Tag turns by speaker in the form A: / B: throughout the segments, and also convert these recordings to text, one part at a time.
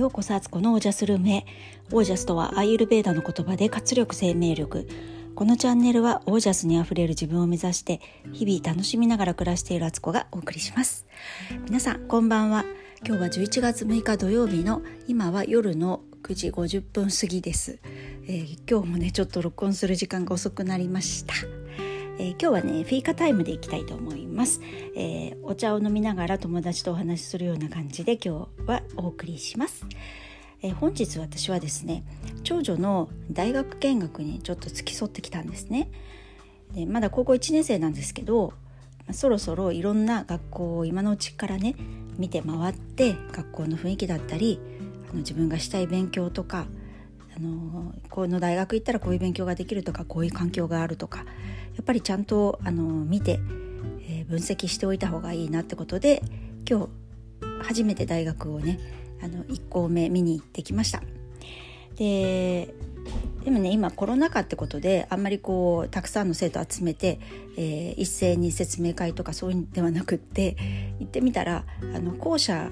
A: ようこそアツコのオージャスルームへオージャスとはアイユルベーダの言葉で活力生命力。このチャンネルはオージャスにあふれる自分を目指して日々楽しみながら暮らしているアツコがお送りします。皆さんこんばんは。今日は11月6日土曜日の今は夜の9時50分過ぎです、えー、今日もねちょっと録音する時間が遅くなりました。えー、今日はねフィーカタイムでいきたいと思います、えー、お茶を飲みながら友達とお話しするような感じで今日はお送りします、えー、本日私はですね長女の大学見学にちょっと付き添ってきたんですね。でまだ高校1年生なんですけどそろそろいろんな学校を今のうちからね見て回って学校の雰囲気だったりあの自分がしたい勉強とかあのこの大学行ったらこういう勉強ができるとかこういう環境があるとかやっぱりちゃんとあの見て、えー、分析しておいた方がいいなってことで今日初めて大学をねあの1校目見に行ってきました。ででもね今コロナ禍ってことであんまりこうたくさんの生徒集めて、えー、一斉に説明会とかそういうんではなくって行ってみたらあの校舎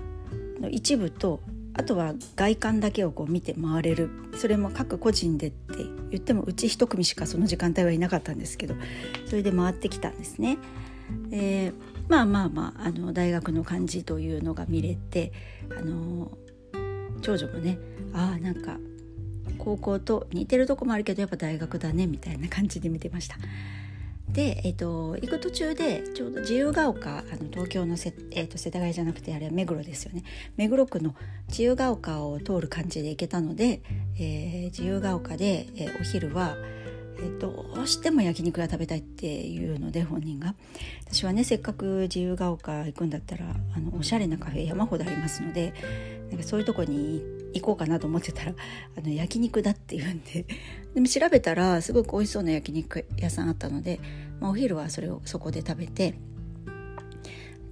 A: の一部とあとは外観だけをこう見て回れるそれも各個人でって言ってもうち一組しかその時間帯はいなかったんですけどそれで回ってきたんですね。えー、まあまあまああの大学の感じというのが見れてあの長女もねああなんか高校と似てるとこもあるけどやっぱ大学だねみたいな感じで見てました。で、えーと、行く途中でちょうど自由が丘あの東京のせ、えーと、世田谷じゃなくてあれは目黒ですよね。目黒区の自由が丘を通る感じで行けたので、えー、自由が丘で、えー、お昼は、えー、どうしても焼肉が食べたいっていうので本人が。私はねせっかく自由が丘行くんだったらあのおしゃれなカフェ山ほどありますのでなんかそういうとこに行こうかなと思ってたらあの焼肉だって言うんで。でも調べたらすごく美味しそうな焼肉屋さんあったので、まあ、お昼はそれをそこで食べて。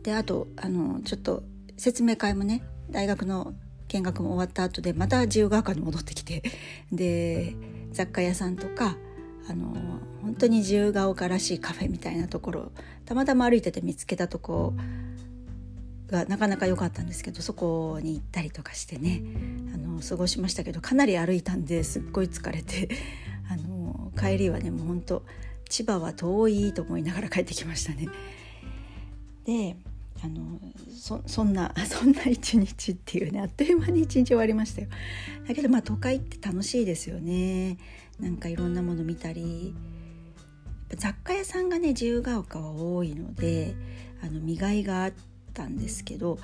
A: であとあのちょっと説明会もね大学の見学も終わった後でまた自由が丘に戻ってきて。で雑貨屋さんとかあの本当に自由が丘らしいカフェみたいなところたまたま歩いてて見つけたとこがなかなか良かったんですけどそこに行ったりとかしてねあの過ごしましたけどかなり歩いたんですっごい疲れて あの帰りはねもうほんと千葉は遠いと思いながら帰ってきましたね。であのそそんな そんな一日っていうねあっという間に一日終わりましたよ。だけどまあ都会って楽しいですよね。なんかいろんなもの見たり雑貨屋さんがね自由が丘は多いのであの見がいがあってったんですけど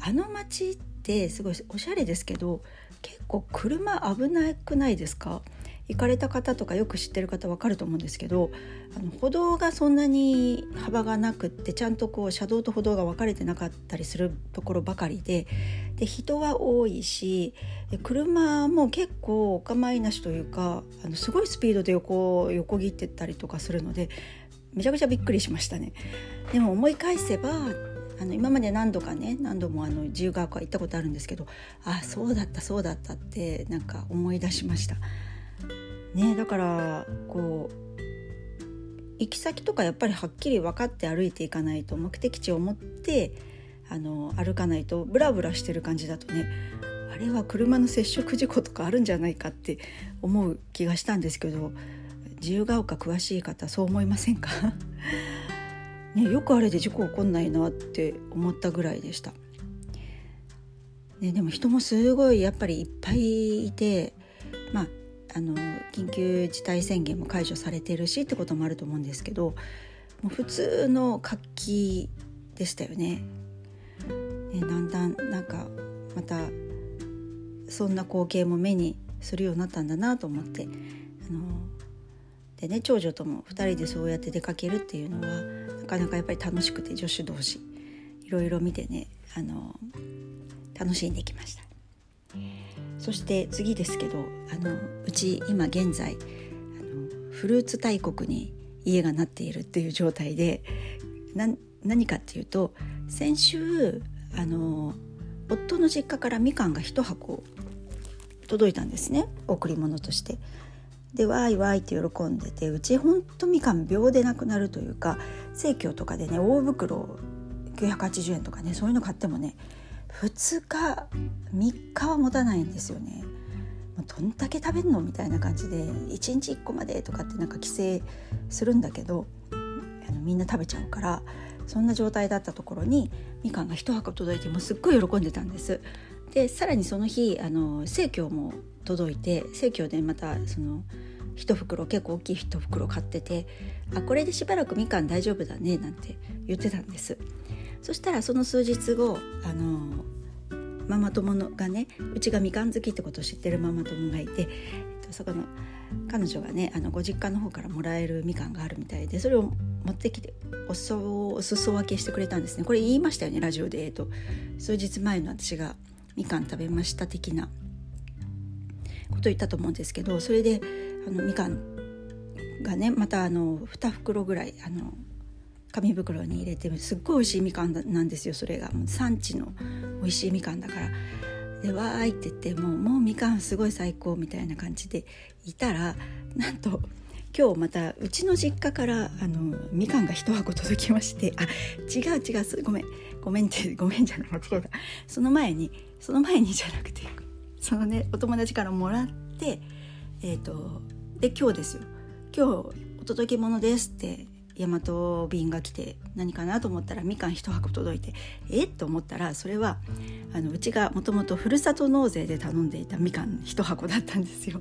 A: あの街ってすごいおしゃれですけど結構車危なくないですか？行かれた方とかよく知ってる方わかると思うんですけどあの歩道がそんなに幅がなくってちゃんとこう車道と歩道が分かれてなかったりするところばかりでで人は多いし車も結構お構いなしというかあのすごいスピードで横横切ってったりとかするのでめちゃくちゃびっくりしましたね。でも思い返せばあの今まで何度かね何度もあの自由が丘行ったことあるんですけどあそうだったそうだったってなんか思い出しました。ね、だからこう行き先とかやっぱりはっきり分かって歩いていかないと目的地を持ってあの歩かないとブラブラしてる感じだとねあれは車の接触事故とかあるんじゃないかって思う気がしたんですけど自由が丘詳しい方そう思いませんか？ね、よくあれで事故起こんないなって思ったぐらいでした。ね、でも人もすごいやっぱりいっぱいいて、まあ、あの緊急事態宣言も解除されてるしってこともあると思うんですけどもう普通の活気でしたよね。ねだんだんなんかまたそんな光景も目にするようになったんだなと思ってあのでね長女とも2人でそうやって出かけるっていうのはかなかやっぱり楽しくて女子同士いろいろ見てねあの楽しんできましたそして次ですけどあのうち今現在あのフルーツ大国に家がなっているっていう状態で何かっていうと先週あの夫の実家からみかんが1箱届いたんですね贈り物として。でわいわいって喜んでてうちほんとみかん秒でなくなるというか生協とかでね大袋980円とかねそういうの買ってもね2日3日は持たないんですよね。どんだけ食べんのみたいな感じで1日1個までとかってなんか規制するんだけどあのみんな食べちゃうからそんな状態だったところにみかんが1箱届いてもすっごい喜んでたんです。でさらにその日あの生協も届いて生協でまたその1袋結構大きい1袋買っててあこれでしばらくみかん大丈夫だねなんて言ってたんです。そしたらその数日後あのママ友のがねうちがみかん好きってことを知ってるママ友がいてえっとそこの彼女がねあのご実家の方からもらえるみかんがあるみたいでそれを持ってきてお裾お裾分けしてくれたんですね。これ言いましたよねラジオで、えっと、数日前の私が。みかん食べました的なこと言ったと思うんですけどそれであのみかんがねまたあの2袋ぐらいあの紙袋に入れてすっごい美味しいみかんなんですよそれがもう産地の美味しいみかんだから。でわーいって言ってもうもうみかんすごい最高みたいな感じでいたらなんと今日またうちの実家からあのみかんが一箱届きましてあ違う違うごめんごめんってごめんじゃない間違えた。その前にその前にじゃなくてそのねお友達からもらってえっ、ー、とで今日ですよ。今日お届け物ですって大和便が来て何かなと思ったらみかん一箱届いてえ？っと思ったらそれはあのうちがもともとふるさと納税で頼んでいたみかん一箱だったんですよ。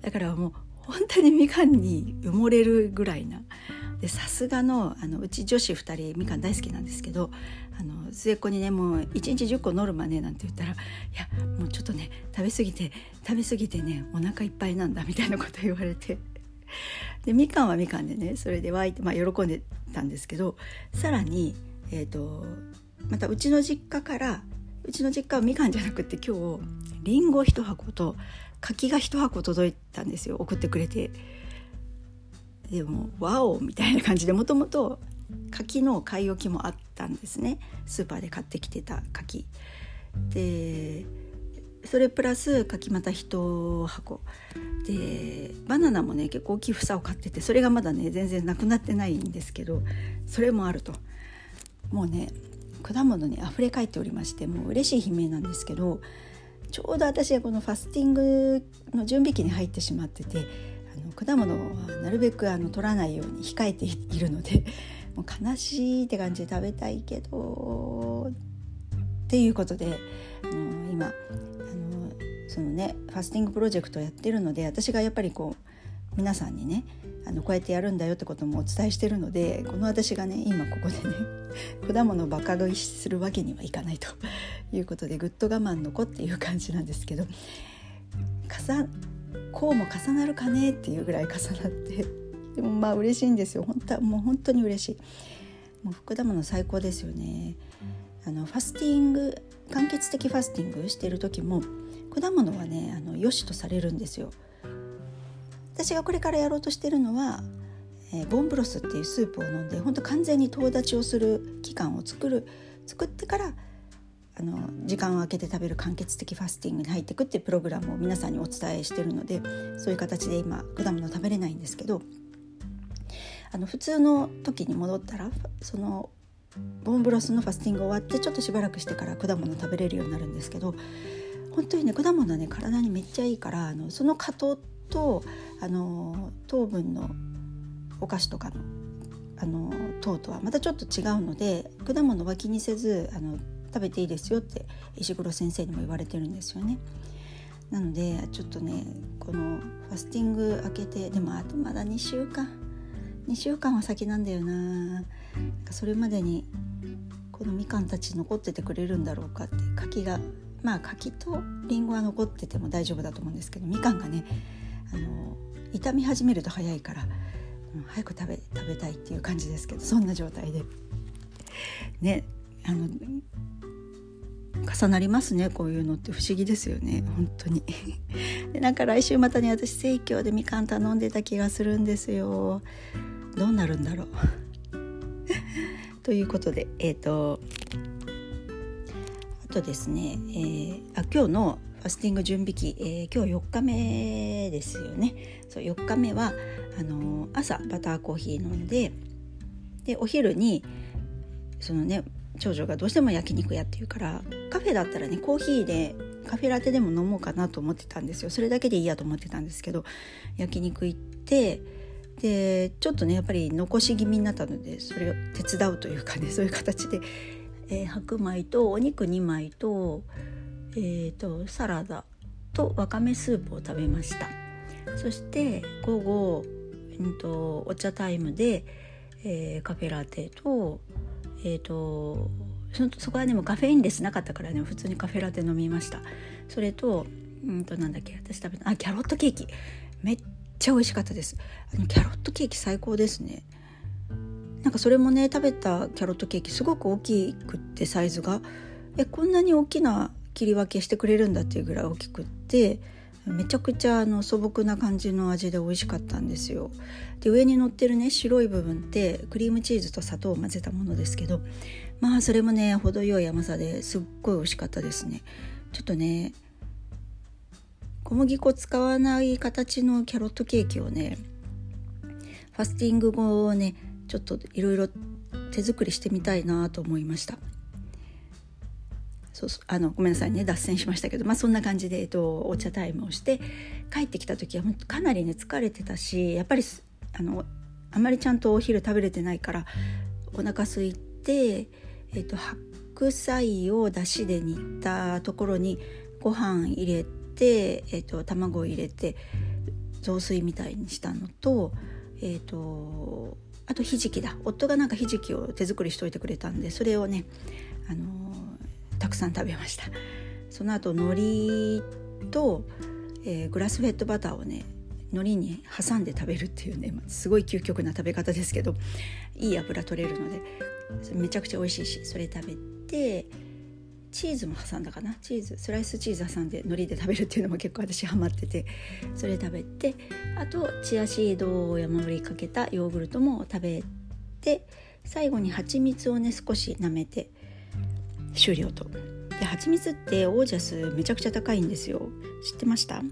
A: だからもう本当にみかんに埋もれるぐらいな。さすがのあのうち女子2人みかん大好きなんですけどあの末っ子にねもう1日10個ノルマねなんて言ったら「いやもうちょっとね食べ過ぎて食べ過ぎてねお腹いっぱいなんだ」みたいなこと言われて。でみかんはみかんでねそれで湧いて、まあ、喜んでたんですけどさらに、えーと、またうちの実家からうちの実家はみかんじゃなくて今日りんご1箱と柿が1箱届いたんですよ送ってくれて。でも「ワオ!」みたいな感じでもともと柿の買い置きもあったんですねスーパーで買ってきてた柿。でそれプラス柿また1箱でバナナもね結構大きい房を買っててそれがまだね全然なくなってないんですけどそれもあるともうね果物に溢れ返っておりましてもう嬉しい悲鳴なんですけどちょうど私はこのファスティングの準備期に入ってしまっててあの果物はなるべくあの取らないように控えているので もう悲しいって感じで食べたいけどっていうことであの今あのそのねファスティングプロジェクトをやってるので私がやっぱりこう皆さんにねあのこうやってやるんだよってこともお伝えしてるのでこの私がね今ここでね 果物をバカ食いするわけにはいかないと いうことでぐっと我慢の子っていう感じなんですけど重こうも重なるかねっていうぐらい 重なってでもまあ嬉しいんですよ。本当はもう本当に嬉しい。もう果物最高ですよね。あのファスティング間欠的ファスティングしてる時も果物はねあの良しとされるんですよ。私がこれからやろうとしてるのは、えー、ボンブロスっていうスープを飲んで本当完全に遠立ちをする期間を作る作ってからあの時間を空けて食べる間欠的ファスティングに入っていくっていうプログラムを皆さんにお伝えしてるのでそういう形で今果物食べれないんですけどあの普通の時に戻ったらそのボンブロスのファスティング終わってちょっとしばらくしてから果物食べれるようになるんですけど本当にね果物はね体にめっちゃいいからあのその果糖とあの糖分のお菓子とかのあの糖とはまたちょっと違うので果物は気にせずあの食べていいですよって石黒先生にも言われてるんですよね。なのでちょっとねこのファスティング開けてでもあとまだ2週間2週間は先なんだよななんかそれまでにこのみかんたち残っててくれるんだろうかって柿がまあ柿とりんごは残ってても大丈夫だと思うんですけどみかんがねあの傷み始めると早いから、うん、早く食べ食べたいっていう感じですけどそんな状態で。ねあの重なりますねこういうのって不思議ですよね本当に。でなんか来週またね私生協でみかん頼んでた気がするんですよ。どうなるんだろう。ということでえっ、ー、とあとですね、えー、あ今日のファスティング準備期、えー、今日4日目ですよね。そう4日目はあの朝バターコーヒー飲んででお昼にそのね長女がどうしても焼肉屋っていうからカフェだったらねコーヒーでカフェラテでも飲もうかなと思ってたんですよ。それだけでいいやと思ってたんですけど焼肉行ってでちょっとねやっぱり残し気味になったのでそれを手伝うというかねそういう形で、えー、白米とお肉2枚と,、えーと、サラダとわかめスープを食べました。そして午後、うんと、お茶タイムで、えー、カフェラテとえ、ー、とそそこはでもカフェインレスなかったからね普通にカフェラテ飲みました。それとうんとなんだっけ私食べたあキャロットケーキ。めっちゃ美味しかったです。あのキャロットケーキ最高ですね。なんかそれもね食べたキャロットケーキすごく大きくってサイズが。えこんなに大きな切り分けしてくれるんだっていうぐらい大きくってめちゃくちゃあの素朴な感じの味で美味しかったんですよ。で上に乗ってるね白い部分ってクリームチーズと砂糖を混ぜたものですけどまあそれもね程よい甘さですっごい美味しかったですね。ちょっとね小麦粉使わない形のキャロットケーキをねファスティング後をねちょっといろいろ手作りしてみたいなと思いました。そうそうあのごめんなさいね脱線しましたけど、まあ、そんな感じで、えっと、お茶タイムをして帰ってきた時はかなりね疲れてたしやっぱりあのあまりちゃんとお昼食べれてないからお腹空いて、えっと、白菜をだしで煮たところにご飯入れて、えっと、卵入れて雑炊みたいにしたのと,、えっとあとひじきだ。夫がなんかひじきを手作りしといてくれたんでそれをねあのたくさん食べました。その後海苔と、えー、グラスフェットバターをね海苔に挟んで食べるっていうねすごい究極な食べ方ですけどいい油取れるのでめちゃくちゃ美味しいしそれ食べてチーズも挟んだかな？チーズスライスチーズ挟んで海苔で食べるっていうのも結構私ハマっててそれ食べてあとチアシードを山盛りかけたヨーグルトも食べて最後に蜂蜜をね少し舐めて終了と。で蜂蜜ってオージャスめちゃくちゃ高いんですよ。知ってました？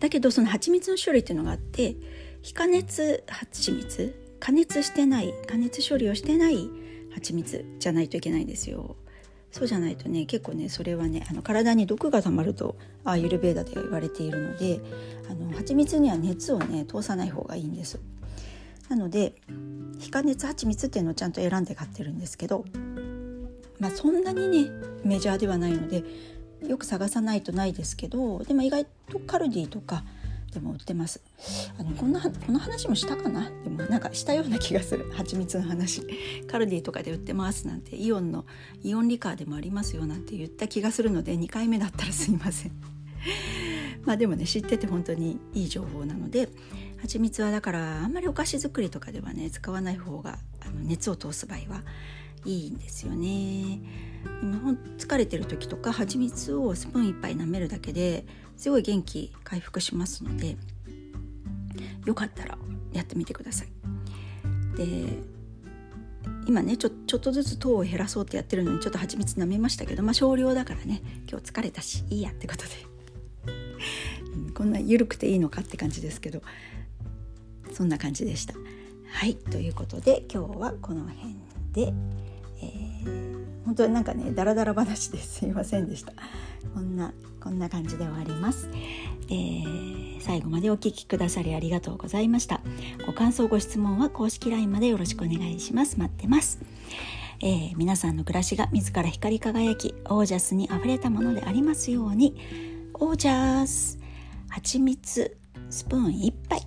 A: だけどその蜂蜜の種類っていうのがあって非加熱蜂蜜？加熱してない加熱処理をしてない蜂蜜じゃないといけないんですよ。そうじゃないとね結構ねそれはねあの体に毒がたまるとアーユルベーダでは言われているのであの蜂蜜には熱をね通さない方がいいんです。なので非加熱蜂蜜っていうのをちゃんと選んで買ってるんですけどまあ、そんなにねメジャーではないのでよく探さないとないですけどでも意外とカルディとかでも売ってます。あのこんなこの話もしたかな？でもなんかしたような気がする。蜂蜜の話。カルディとかで売ってます。なんてイオンのイオンリカーでもありますよなんて言った気がするので2回目だったらすいません。まあでもね知ってて本当にいい情報なので蜂蜜はだからあんまりお菓子作りとかではね使わない方があの熱を通す場合はいいんですよね。今疲れてる時とか蜂蜜をスプーン1杯舐めるだけですごい元気回復しますのでよかったらやってみてください。で今ねちょちょっとずつ糖を減らそうってやってるのにちょっと蜂蜜舐めましたけどまあ少量だからね今日疲れたしいいやってことで。こんな緩くていいのかって感じですけどそんな感じでした。はいということで今日はこの辺で、本当になんかねダラダラ話ですいませんでした。こんなこんな感じで終わります、えー、最後までお聞きくださりありがとうございました。ご感想ご質問は公式 LINE までよろしくお願いします。待ってます。えー、皆さんの暮らしが自ら光り輝きオージャスに溢れたものでありますように。オージャス蜂蜜スプーン1杯。